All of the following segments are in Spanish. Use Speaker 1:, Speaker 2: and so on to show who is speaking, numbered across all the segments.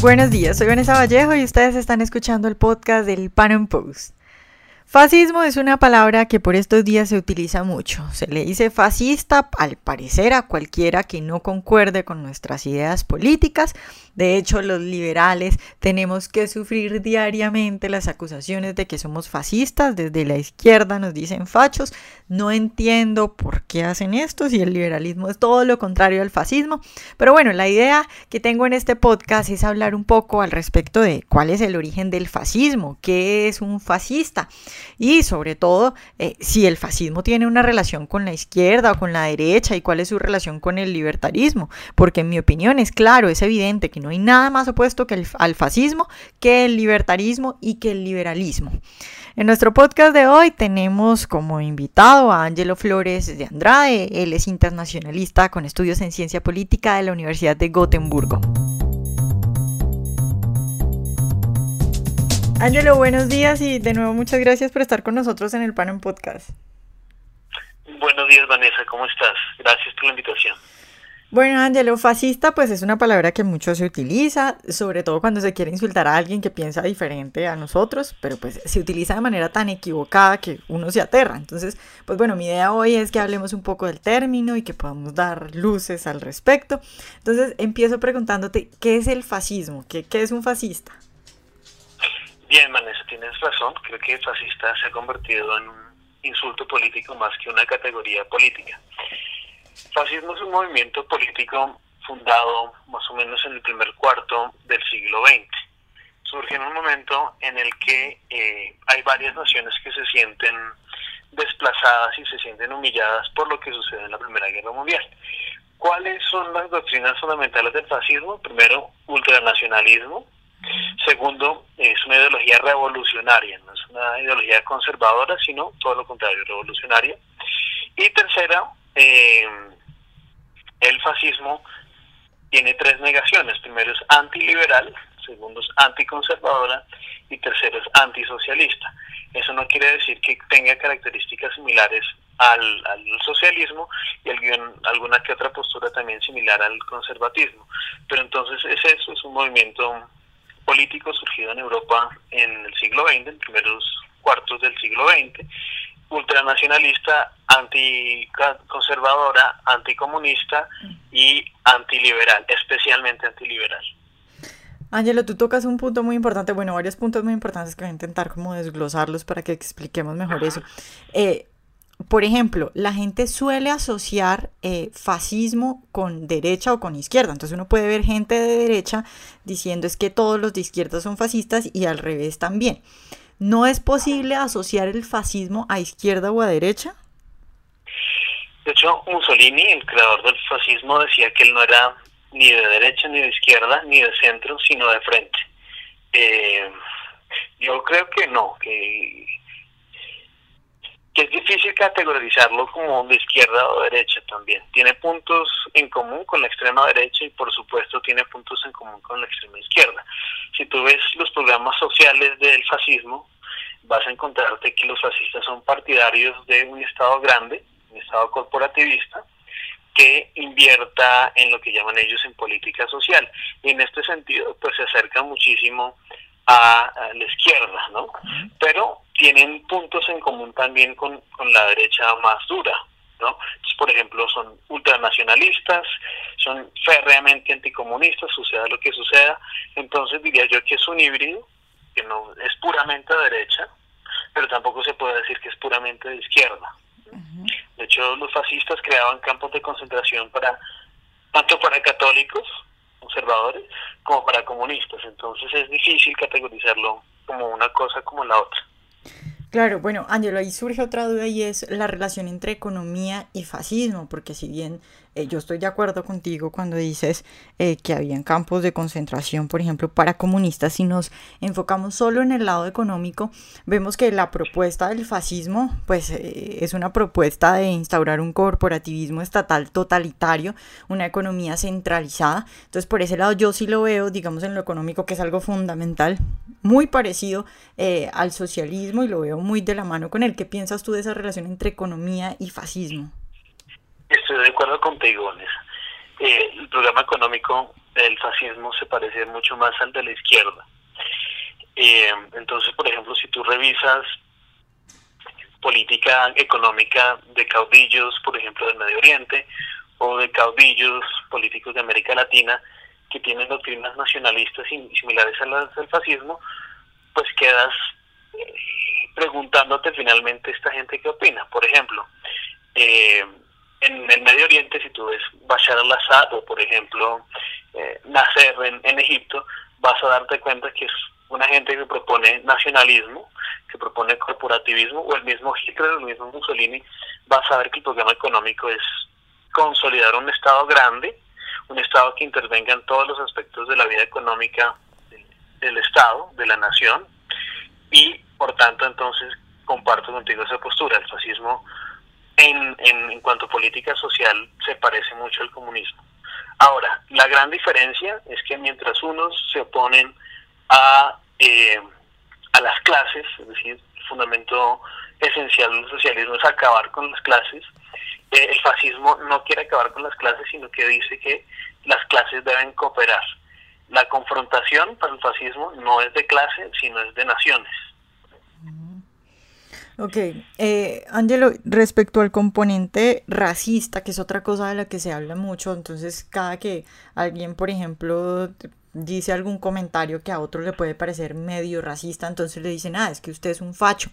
Speaker 1: Buenos días, soy Vanessa Vallejo y ustedes están escuchando el podcast del Pan Post. Fascismo es una palabra que por estos días se utiliza mucho. Se le dice fascista al parecer a cualquiera que no concuerde con nuestras ideas políticas. De hecho, los liberales tenemos que sufrir diariamente las acusaciones de que somos fascistas. Desde la izquierda nos dicen fachos. No entiendo por qué hacen esto si el liberalismo es todo lo contrario al fascismo. Pero bueno, la idea que tengo en este podcast es hablar un poco al respecto de cuál es el origen del fascismo, qué es un fascista y sobre todo eh, si el fascismo tiene una relación con la izquierda o con la derecha y cuál es su relación con el libertarismo, porque en mi opinión es claro, es evidente que no hay nada más opuesto que al fascismo que el libertarismo y que el liberalismo. En nuestro podcast de hoy tenemos como invitado a Angelo Flores de Andrade, él es internacionalista con estudios en ciencia política de la Universidad de Gotemburgo. Ángelo, buenos días y de nuevo muchas gracias por estar con nosotros en el Pan Podcast.
Speaker 2: Buenos días, Vanessa, ¿cómo estás? Gracias por la invitación.
Speaker 1: Bueno, Ángelo, fascista pues es una palabra que mucho se utiliza, sobre todo cuando se quiere insultar a alguien que piensa diferente a nosotros, pero pues se utiliza de manera tan equivocada que uno se aterra. Entonces, pues bueno, mi idea hoy es que hablemos un poco del término y que podamos dar luces al respecto. Entonces, empiezo preguntándote, ¿qué es el fascismo? ¿Qué, qué es un fascista?
Speaker 2: Bien, Vanessa, tienes razón. Creo que fascista se ha convertido en un insulto político más que una categoría política. Fascismo es un movimiento político fundado más o menos en el primer cuarto del siglo XX. Surge en un momento en el que eh, hay varias naciones que se sienten desplazadas y se sienten humilladas por lo que sucede en la Primera Guerra Mundial. ¿Cuáles son las doctrinas fundamentales del fascismo? Primero, ultranacionalismo, Segundo, es una ideología revolucionaria, no es una ideología conservadora, sino todo lo contrario, revolucionaria. Y tercera, eh, el fascismo tiene tres negaciones. Primero es antiliberal, segundo es anticonservadora y tercero es antisocialista. Eso no quiere decir que tenga características similares al, al socialismo y alguna que otra postura también similar al conservatismo. Pero entonces es eso, es un movimiento político surgido en Europa en el siglo XX, en primeros cuartos del siglo XX, ultranacionalista, anticonservadora, anticomunista y antiliberal, especialmente antiliberal.
Speaker 1: Ángelo, tú tocas un punto muy importante, bueno, varios puntos muy importantes que voy a intentar como desglosarlos para que expliquemos mejor eso. Eh, por ejemplo, la gente suele asociar eh, fascismo con derecha o con izquierda. Entonces uno puede ver gente de derecha diciendo es que todos los de izquierda son fascistas y al revés también. ¿No es posible asociar el fascismo a izquierda o a derecha?
Speaker 2: De hecho, Mussolini, el creador del fascismo, decía que él no era ni de derecha, ni de izquierda, ni de centro, sino de frente. Eh, yo creo que no, que que es difícil categorizarlo como de izquierda o derecha también. Tiene puntos en común con la extrema derecha y por supuesto tiene puntos en común con la extrema izquierda. Si tú ves los programas sociales del fascismo, vas a encontrarte que los fascistas son partidarios de un Estado grande, un Estado corporativista, que invierta en lo que llaman ellos en política social. Y en este sentido, pues se acerca muchísimo a, la izquierda, ¿no? Pero tienen puntos en común también con, la derecha más dura, ¿no? por ejemplo, son ultranacionalistas, son férreamente anticomunistas, suceda lo que suceda. Entonces diría yo que es un híbrido, que no es puramente derecha, pero tampoco se puede decir que es puramente de izquierda. De hecho, los fascistas creaban campos de concentración para tanto para católicos conservadores como para comunistas. Entonces es difícil categorizarlo como una cosa como la otra.
Speaker 1: Claro, bueno, Ángelo, ahí surge otra duda y es la relación entre economía y fascismo, porque si bien eh, yo estoy de acuerdo contigo cuando dices eh, que habían campos de concentración, por ejemplo, para comunistas. Si nos enfocamos solo en el lado económico, vemos que la propuesta del fascismo, pues eh, es una propuesta de instaurar un corporativismo estatal totalitario, una economía centralizada. Entonces, por ese lado yo sí lo veo, digamos, en lo económico, que es algo fundamental, muy parecido al socialismo y lo veo muy de la mano con él. ¿Qué piensas tú de esa relación entre economía y fascismo?
Speaker 2: Estoy de acuerdo contigo. Eh, el programa económico el fascismo se parece mucho más al de la izquierda. Eh, entonces, por ejemplo, si tú revisas política económica de caudillos, por ejemplo, del Medio Oriente, o de caudillos políticos de América Latina, que tienen doctrinas nacionalistas similares a las del fascismo, pues quedas eh, preguntándote finalmente esta gente qué opina. Por ejemplo, eh, en el Medio Oriente, si tú ves Bashar al-Assad o, por ejemplo, eh, Nasser en, Egipto, vas a darte cuenta que es una gente que propone nacionalismo, que propone corporativismo, o el mismo Hitler, el mismo Mussolini, vas a ver que el programa económico es consolidar un Estado grande, un Estado que intervenga en todos los aspectos de la vida económica del, Estado, de la nación, y por tanto entonces comparto contigo esa postura. El fascismo en, en, cuanto a política social se parece mucho al comunismo. Ahora, la gran diferencia es que mientras unos se oponen a, eh, a las clases, es decir, el fundamento esencial del socialismo es acabar con las clases, eh, el fascismo no quiere acabar con las clases, sino que dice que las clases deben cooperar. La confrontación para el fascismo no es de clase, sino es de naciones.
Speaker 1: Ok, eh, Angelo, respecto al componente racista, que es otra cosa de la que se habla mucho, entonces cada que alguien, por ejemplo, dice algún comentario que a otro le puede parecer medio racista, entonces le dicen, ah, es que usted es un facho.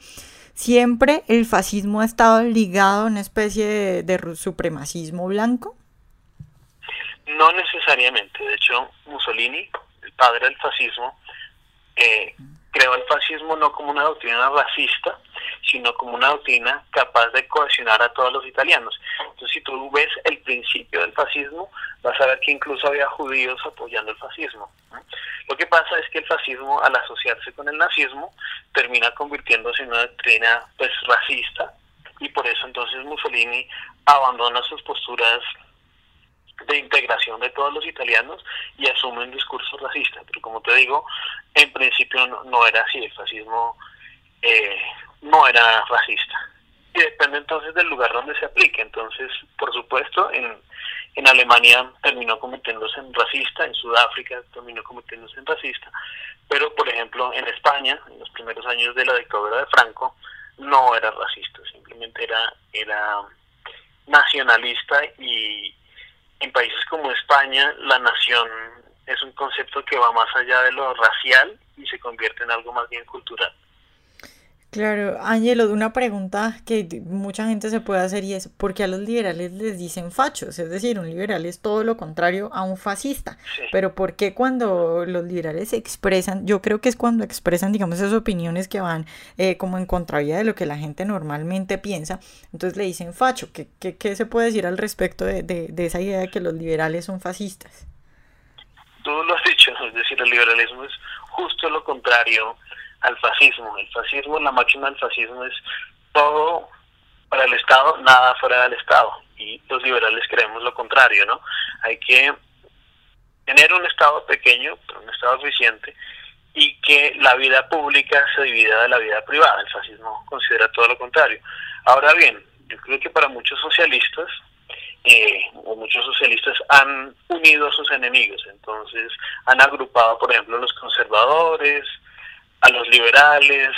Speaker 1: Siempre el fascismo ha estado ligado a una especie de, supremacismo blanco.
Speaker 2: No necesariamente, de hecho Mussolini, el padre del fascismo, eh, creó el fascismo no como una doctrina racista, sino como una doctrina capaz de cohesionar a todos los italianos. Entonces, si tú ves el principio del fascismo, vas a ver que incluso había judíos apoyando el fascismo. Lo que pasa es que el fascismo, al asociarse con el nazismo, termina convirtiéndose en una doctrina pues racista, y por eso entonces Mussolini abandona sus posturas de integración de todos los italianos y asume un discurso racista. Pero como te digo, en principio no, era así, el fascismo eh, no era racista. Y depende entonces del lugar donde se aplique. Entonces, por supuesto, en, en Alemania terminó convirtiéndose en racista, en Sudáfrica terminó convirtiéndose en racista, pero por ejemplo en España, en los primeros años de la dictadura de Franco, no era racista, simplemente era, era nacionalista y, en países como España la nación es un concepto que va más allá de lo racial y se convierte en algo más bien cultural.
Speaker 1: Claro, Ángelo, una pregunta que mucha gente se puede hacer y es, ¿por qué a los liberales les dicen fachos? Es decir, un liberal es todo lo contrario a un fascista. Pero ¿por qué cuando los liberales expresan, yo creo que es cuando expresan, digamos, esas opiniones que van eh, como en contravía de lo que la gente normalmente piensa, entonces le dicen facho? ¿Qué, qué, qué se puede decir al respecto de, de, de esa idea de que los liberales son fascistas?
Speaker 2: Tú lo has dicho, es decir, el liberalismo es justo lo contrario al fascismo. El fascismo, la máquina del fascismo es todo para el Estado, nada fuera del Estado. Y los liberales creemos lo contrario, ¿no? Hay que tener un Estado pequeño, pero un Estado eficiente, y que la vida pública se divida de la vida privada. El fascismo considera todo lo contrario. Ahora bien, yo creo que para muchos socialistas, eh, o muchos socialistas han unido a sus enemigos, entonces han agrupado, por ejemplo, los conservadores, a los liberales,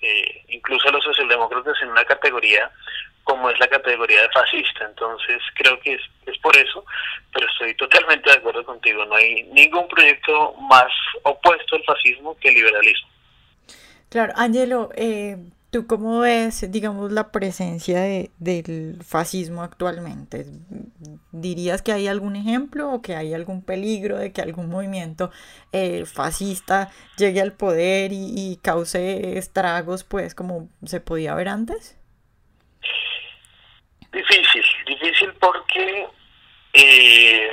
Speaker 2: eh, incluso a los socialdemócratas en una categoría como es la categoría de fascista. Entonces creo que es, es por eso, pero estoy totalmente de acuerdo contigo. No hay ningún proyecto más opuesto al fascismo que el liberalismo.
Speaker 1: Claro, Angelo, eh, ¿Tú cómo ves, digamos, la presencia de, del fascismo actualmente? ¿Dirías que hay algún ejemplo o que hay algún peligro de que algún movimiento eh, fascista llegue al poder y, cause estragos, pues, como se podía ver antes?
Speaker 2: Difícil, difícil porque, eh,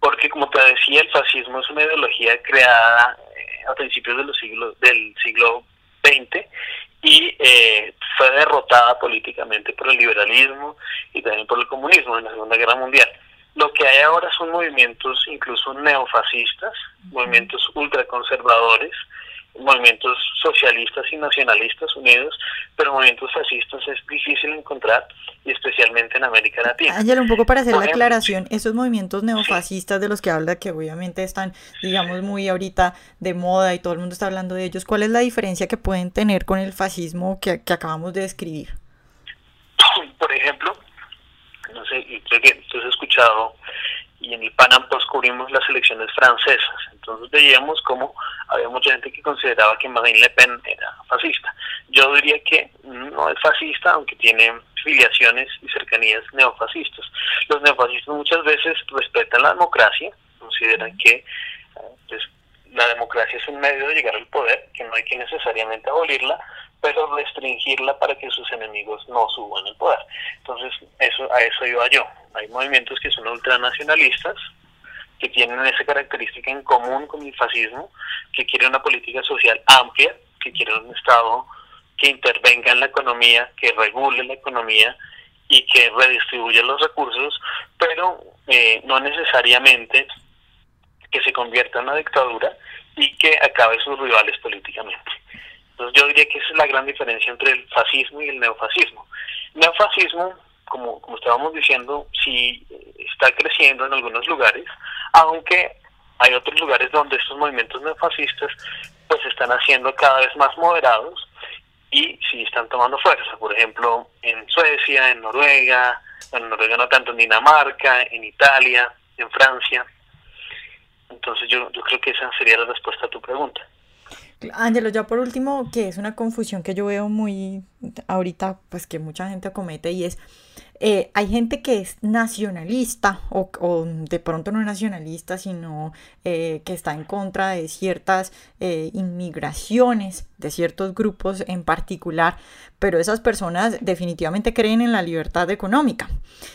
Speaker 2: porque como te decía, el fascismo es una ideología creada eh, a principios de los del siglo y eh, fue derrotada políticamente por el liberalismo y también por el comunismo en la Segunda Guerra Mundial. Lo que hay ahora son movimientos incluso neofascistas, movimientos ultraconservadores, movimientos socialistas y nacionalistas unidos, pero movimientos fascistas es difícil encontrar, y especialmente en América Latina.
Speaker 1: Ángel, un poco para hacer la aclaración, esos movimientos neofascistas de los que habla, que obviamente están, digamos, muy ahorita de moda y todo el mundo está hablando de ellos, ¿cuál es la diferencia que pueden tener con el fascismo que, que acabamos de describir?
Speaker 2: Por ejemplo, no sé, y creo que tú has escuchado y en el Panam Post cubrimos las elecciones francesas. Entonces veíamos cómo había mucha gente que consideraba que Marine Le Pen era fascista. Yo diría que no es fascista, aunque tiene filiaciones y cercanías neofascistas. Los neofascistas muchas veces respetan la democracia, consideran que pues, la democracia es un medio de llegar al poder, que no hay que necesariamente abolirla, pero restringirla para que sus enemigos no suban el poder. Entonces, eso a eso iba yo. Hay movimientos que son ultranacionalistas, que tienen esa característica en común con el fascismo, que quieren una política social amplia, que quieren un Estado que intervenga en la economía, que regule la economía y que redistribuya los recursos, pero eh, no necesariamente que se convierta en una dictadura y que acabe sus rivales políticamente. Entonces yo diría que esa es la gran diferencia entre el fascismo y el neofascismo. neofascismo, como, como estábamos diciendo, sí está creciendo en algunos lugares, aunque hay otros lugares donde estos movimientos neofascistas pues están haciendo cada vez más moderados y sí están tomando fuerza. Por ejemplo, en Suecia, en Noruega, en Noruega no tanto, en Dinamarca, en Italia, en Francia. Entonces yo, yo creo que esa sería la respuesta a tu pregunta.
Speaker 1: Ángelo, ya por último, que es una confusión que yo veo muy ahorita, pues que mucha gente comete y es, eh, hay gente que es nacionalista o, de pronto no nacionalista, sino eh, que está en contra de ciertas eh, inmigraciones de ciertos grupos en particular, pero esas personas definitivamente creen en la libertad económica.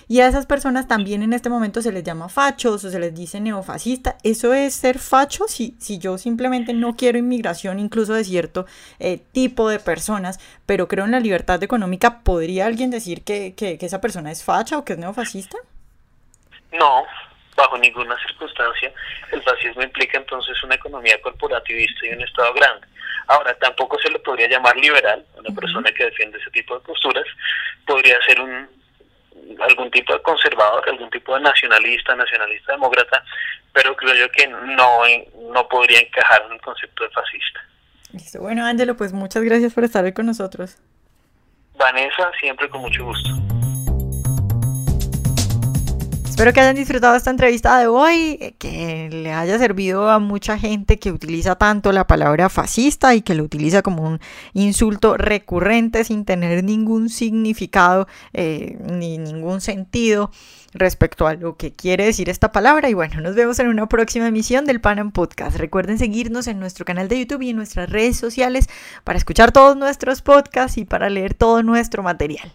Speaker 1: Y a esas personas también en este momento se les llama fachos o se les dice neofascista. ¿Eso es ser facho? Si, si yo simplemente no quiero inmigración incluso de cierto tipo de personas, pero creo en la libertad económica, ¿podría alguien decir que, que, que esa persona persona es facha o que es neofascista?
Speaker 2: No, bajo ninguna circunstancia. El fascismo implica entonces una economía corporativista y un Estado grande. Ahora, tampoco se le podría llamar liberal, una persona que defiende ese tipo de posturas, podría ser un algún tipo de conservador, algún tipo de nacionalista, nacionalista demócrata, pero creo yo que no, no podría encajar en el concepto de fascista.
Speaker 1: Listo. Bueno, Ángelo, pues muchas gracias por estar hoy con nosotros.
Speaker 2: Vanessa, siempre con mucho gusto.
Speaker 1: Espero que hayan disfrutado esta entrevista de hoy, que le haya servido a mucha gente que utiliza tanto la palabra fascista y que lo utiliza como un insulto recurrente sin tener ningún significado eh, ni ningún sentido respecto a lo que quiere decir esta palabra. Y bueno, nos vemos en una próxima emisión del Panam Podcast. Recuerden seguirnos en nuestro canal de YouTube y en nuestras redes sociales para escuchar todos nuestros podcasts y para leer todo nuestro material.